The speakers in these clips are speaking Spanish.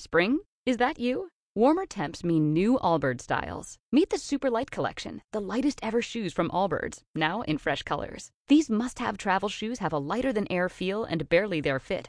Spring? Is that you? Warmer temps mean new Allbirds styles. Meet the Super Light Collection, the lightest ever shoes from Allbirds, now in fresh colors. These must have travel shoes have a lighter than air feel and barely their fit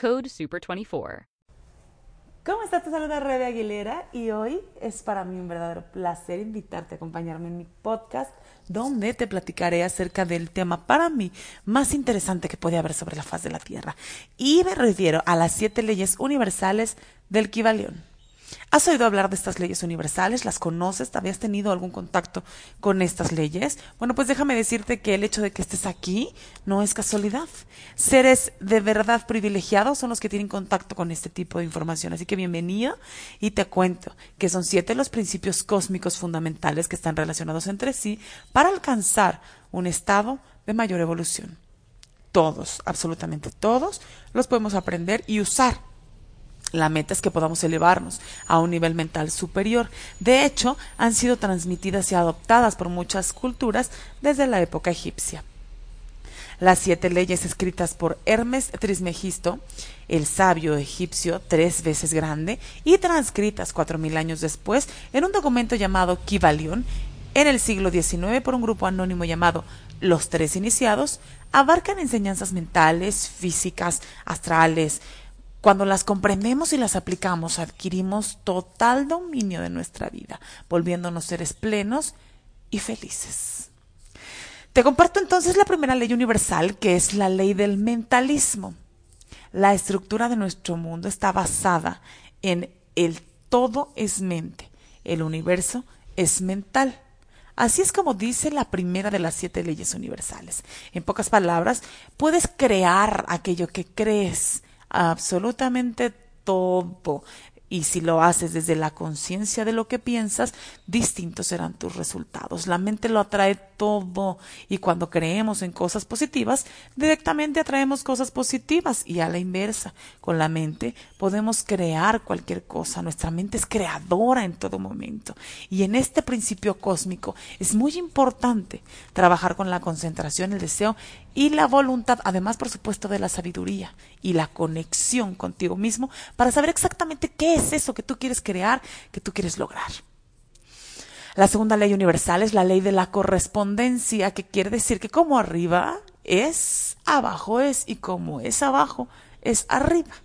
Code SUPER24. ¿Cómo estás? Te saluda Rebe Aguilera y hoy es para mí un verdadero placer invitarte a acompañarme en mi podcast donde te platicaré acerca del tema para mí más interesante que puede haber sobre la faz de la Tierra. Y me refiero a las siete leyes universales del Kibalión. ¿Has oído hablar de estas leyes universales? ¿Las conoces? ¿Te habías tenido algún contacto con estas leyes? Bueno, pues déjame decirte que el hecho de que estés aquí no es casualidad. Seres de verdad privilegiados son los que tienen contacto con este tipo de información. Así que bienvenido y te cuento que son siete los principios cósmicos fundamentales que están relacionados entre sí para alcanzar un estado de mayor evolución. Todos, absolutamente todos, los podemos aprender y usar la meta es que podamos elevarnos a un nivel mental superior. De hecho, han sido transmitidas y adoptadas por muchas culturas desde la época egipcia. Las siete leyes escritas por Hermes Trismegisto, el sabio egipcio tres veces grande, y transcritas cuatro mil años después en un documento llamado Kivalion, en el siglo XIX por un grupo anónimo llamado Los Tres Iniciados, abarcan enseñanzas mentales, físicas, astrales, cuando las comprendemos y las aplicamos, adquirimos total dominio de nuestra vida, volviéndonos seres plenos y felices. Te comparto entonces la primera ley universal, que es la ley del mentalismo. La estructura de nuestro mundo está basada en el todo es mente, el universo es mental. Así es como dice la primera de las siete leyes universales. En pocas palabras, puedes crear aquello que crees absolutamente todo. Y si lo haces desde la conciencia de lo que piensas, distintos serán tus resultados. La mente lo atrae todo y cuando creemos en cosas positivas, directamente atraemos cosas positivas y a la inversa. Con la mente podemos crear cualquier cosa. Nuestra mente es creadora en todo momento. Y en este principio cósmico es muy importante trabajar con la concentración, el deseo y la voluntad, además por supuesto de la sabiduría y la conexión contigo mismo para saber exactamente qué es eso que tú quieres crear, que tú quieres lograr. La segunda ley universal es la ley de la correspondencia, que quiere decir que como arriba es, abajo es, y como es abajo es arriba.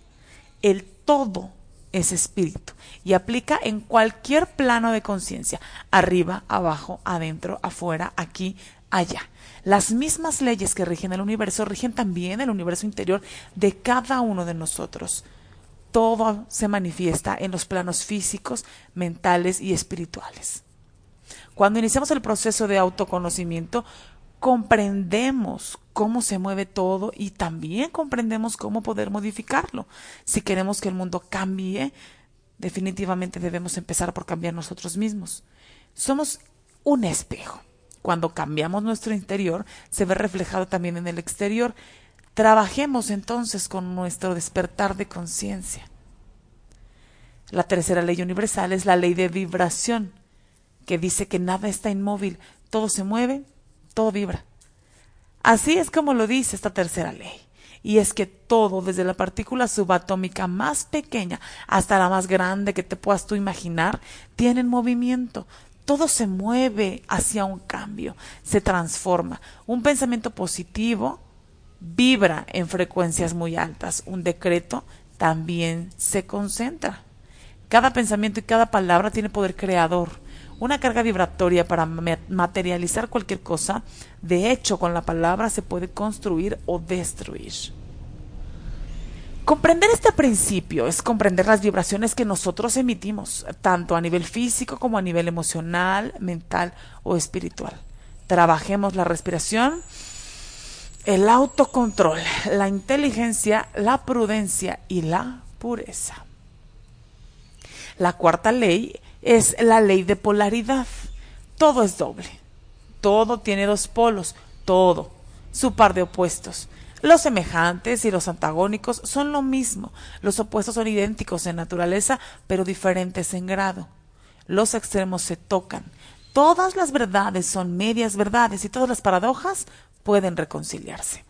El todo es espíritu y aplica en cualquier plano de conciencia, arriba, abajo, adentro, afuera, aquí, allá. Las mismas leyes que rigen el universo rigen también el universo interior de cada uno de nosotros. Todo se manifiesta en los planos físicos, mentales y espirituales. Cuando iniciamos el proceso de autoconocimiento, comprendemos cómo se mueve todo y también comprendemos cómo poder modificarlo. Si queremos que el mundo cambie, definitivamente debemos empezar por cambiar nosotros mismos. Somos un espejo. Cuando cambiamos nuestro interior, se ve reflejado también en el exterior. Trabajemos entonces con nuestro despertar de conciencia. La tercera ley universal es la ley de vibración, que dice que nada está inmóvil, todo se mueve, todo vibra. Así es como lo dice esta tercera ley. Y es que todo, desde la partícula subatómica más pequeña hasta la más grande que te puedas tú imaginar, tiene movimiento todo se mueve hacia un cambio, se transforma. Un pensamiento positivo vibra en frecuencias muy altas, un decreto también se concentra. Cada pensamiento y cada palabra tiene poder creador, una carga vibratoria para materializar cualquier cosa. De hecho, con la palabra se puede construir o destruir. Comprender este principio es comprender las vibraciones que nosotros emitimos, tanto a nivel físico como a nivel emocional, mental o espiritual. Trabajemos la respiración, el autocontrol, la inteligencia, la prudencia y la pureza. La cuarta ley es la ley de polaridad. Todo es doble. Todo tiene dos polos. Todo. Su par de opuestos. Los semejantes y los antagónicos son lo mismo. Los opuestos son idénticos en naturaleza, pero diferentes en grado. Los extremos se tocan. Todas las verdades son medias verdades y todas las paradojas pueden reconciliarse.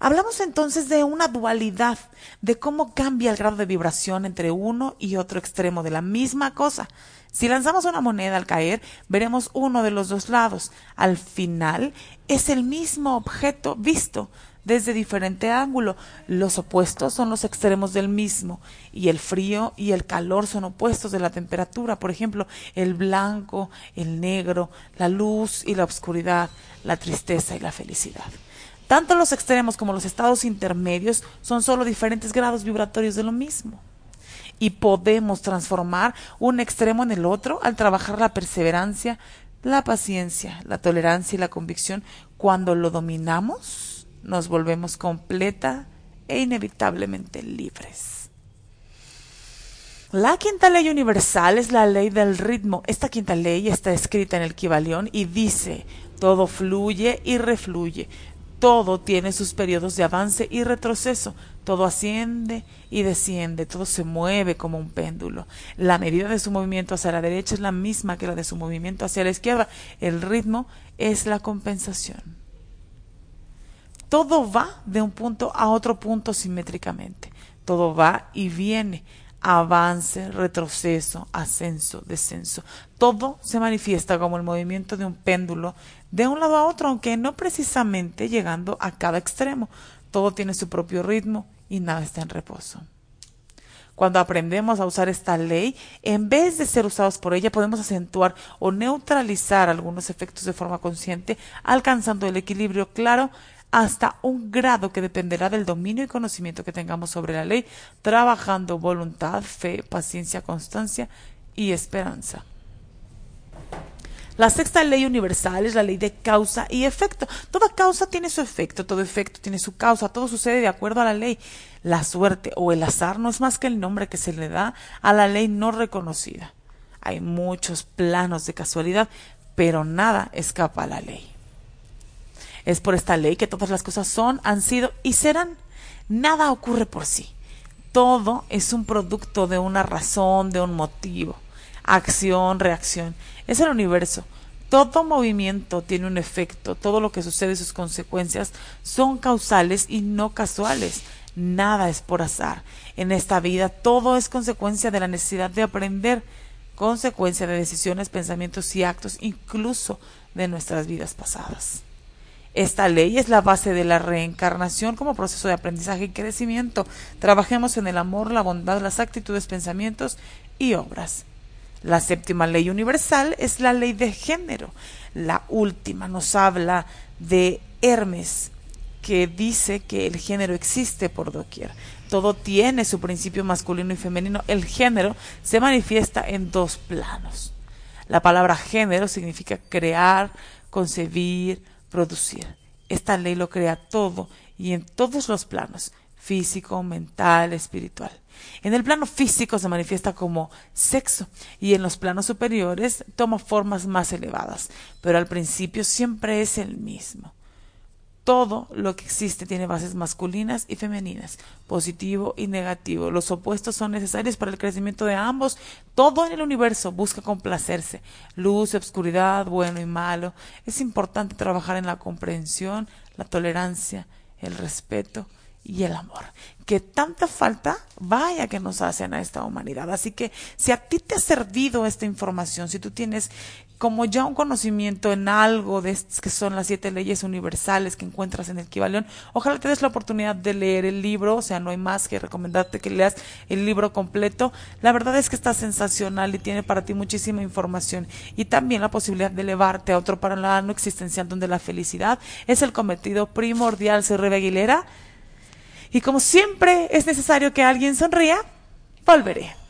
Hablamos entonces de una dualidad, de cómo cambia el grado de vibración entre uno y otro extremo de la misma cosa. Si lanzamos una moneda al caer, veremos uno de los dos lados. Al final es el mismo objeto visto, desde diferente ángulo. Los opuestos son los extremos del mismo, y el frío y el calor son opuestos de la temperatura. Por ejemplo, el blanco, el negro, la luz y la oscuridad, la tristeza y la felicidad. Tanto los extremos como los estados intermedios son solo diferentes grados vibratorios de lo mismo. Y podemos transformar un extremo en el otro al trabajar la perseverancia, la paciencia, la tolerancia y la convicción. Cuando lo dominamos, nos volvemos completa e inevitablemente libres. La quinta ley universal es la ley del ritmo. Esta quinta ley está escrita en el Kibalión y dice, todo fluye y refluye, todo tiene sus periodos de avance y retroceso, todo asciende y desciende, todo se mueve como un péndulo. La medida de su movimiento hacia la derecha es la misma que la de su movimiento hacia la izquierda. El ritmo es la compensación todo va de un punto a otro punto simétricamente. Todo va y viene. Avance, retroceso, ascenso, descenso. Todo se manifiesta como el movimiento de un péndulo de un lado a otro, aunque no precisamente llegando a cada extremo. Todo tiene su propio ritmo y nada está en reposo. Cuando aprendemos a usar esta ley, en vez de ser usados por ella, podemos acentuar o neutralizar algunos efectos de forma consciente, alcanzando el equilibrio claro hasta un grado que dependerá del dominio y conocimiento que tengamos sobre la ley, trabajando voluntad, fe, paciencia, constancia y esperanza. La sexta ley universal es la ley de causa y efecto. Toda causa tiene su efecto, todo efecto tiene su causa, todo sucede de acuerdo a la ley. La suerte o el azar no es más que el nombre que se le da a la ley no reconocida. Hay muchos planos de casualidad, pero nada escapa a la ley. Es por esta ley que todas las cosas son, han sido y serán. Nada ocurre por sí. Todo es un producto de una razón, de un motivo. Acción, reacción. Es el universo. Todo movimiento tiene un efecto. Todo lo que sucede y sus consecuencias son causales y no casuales. Nada es por azar. En esta vida todo es consecuencia de la necesidad de aprender, consecuencia de decisiones, pensamientos y actos, incluso de nuestras vidas pasadas. Esta ley es la base de la reencarnación como proceso de aprendizaje y crecimiento. Trabajemos en el amor, la bondad, las actitudes, pensamientos y obras. La séptima ley universal es la ley de género. La última nos habla de Hermes, que dice que el género existe por doquier. Todo tiene su principio masculino y femenino. El género se manifiesta en dos planos. La palabra género significa crear, concebir, producir. Esta ley lo crea todo y en todos los planos, físico, mental, espiritual. En el plano físico se manifiesta como sexo y en los planos superiores toma formas más elevadas, pero al principio siempre es el mismo. Todo lo que existe tiene bases masculinas y femeninas, positivo y negativo. Los opuestos son necesarios para el crecimiento de ambos. Todo en el universo busca complacerse. Luz y obscuridad, bueno y malo. Es importante trabajar en la comprensión, la tolerancia, el respeto y el amor. Que tanta falta, vaya que nos hacen a esta humanidad. Así que si a ti te ha servido esta información, si tú tienes como ya un conocimiento en algo de estas que son las siete leyes universales que encuentras en el Kibalión, ojalá te des la oportunidad de leer el libro, o sea, no hay más que recomendarte que leas el libro completo. La verdad es que está sensacional y tiene para ti muchísima información y también la posibilidad de elevarte a otro plano existencial donde la felicidad es el cometido primordial. Soy Rebe Aguilera y como siempre es necesario que alguien sonría, volveré.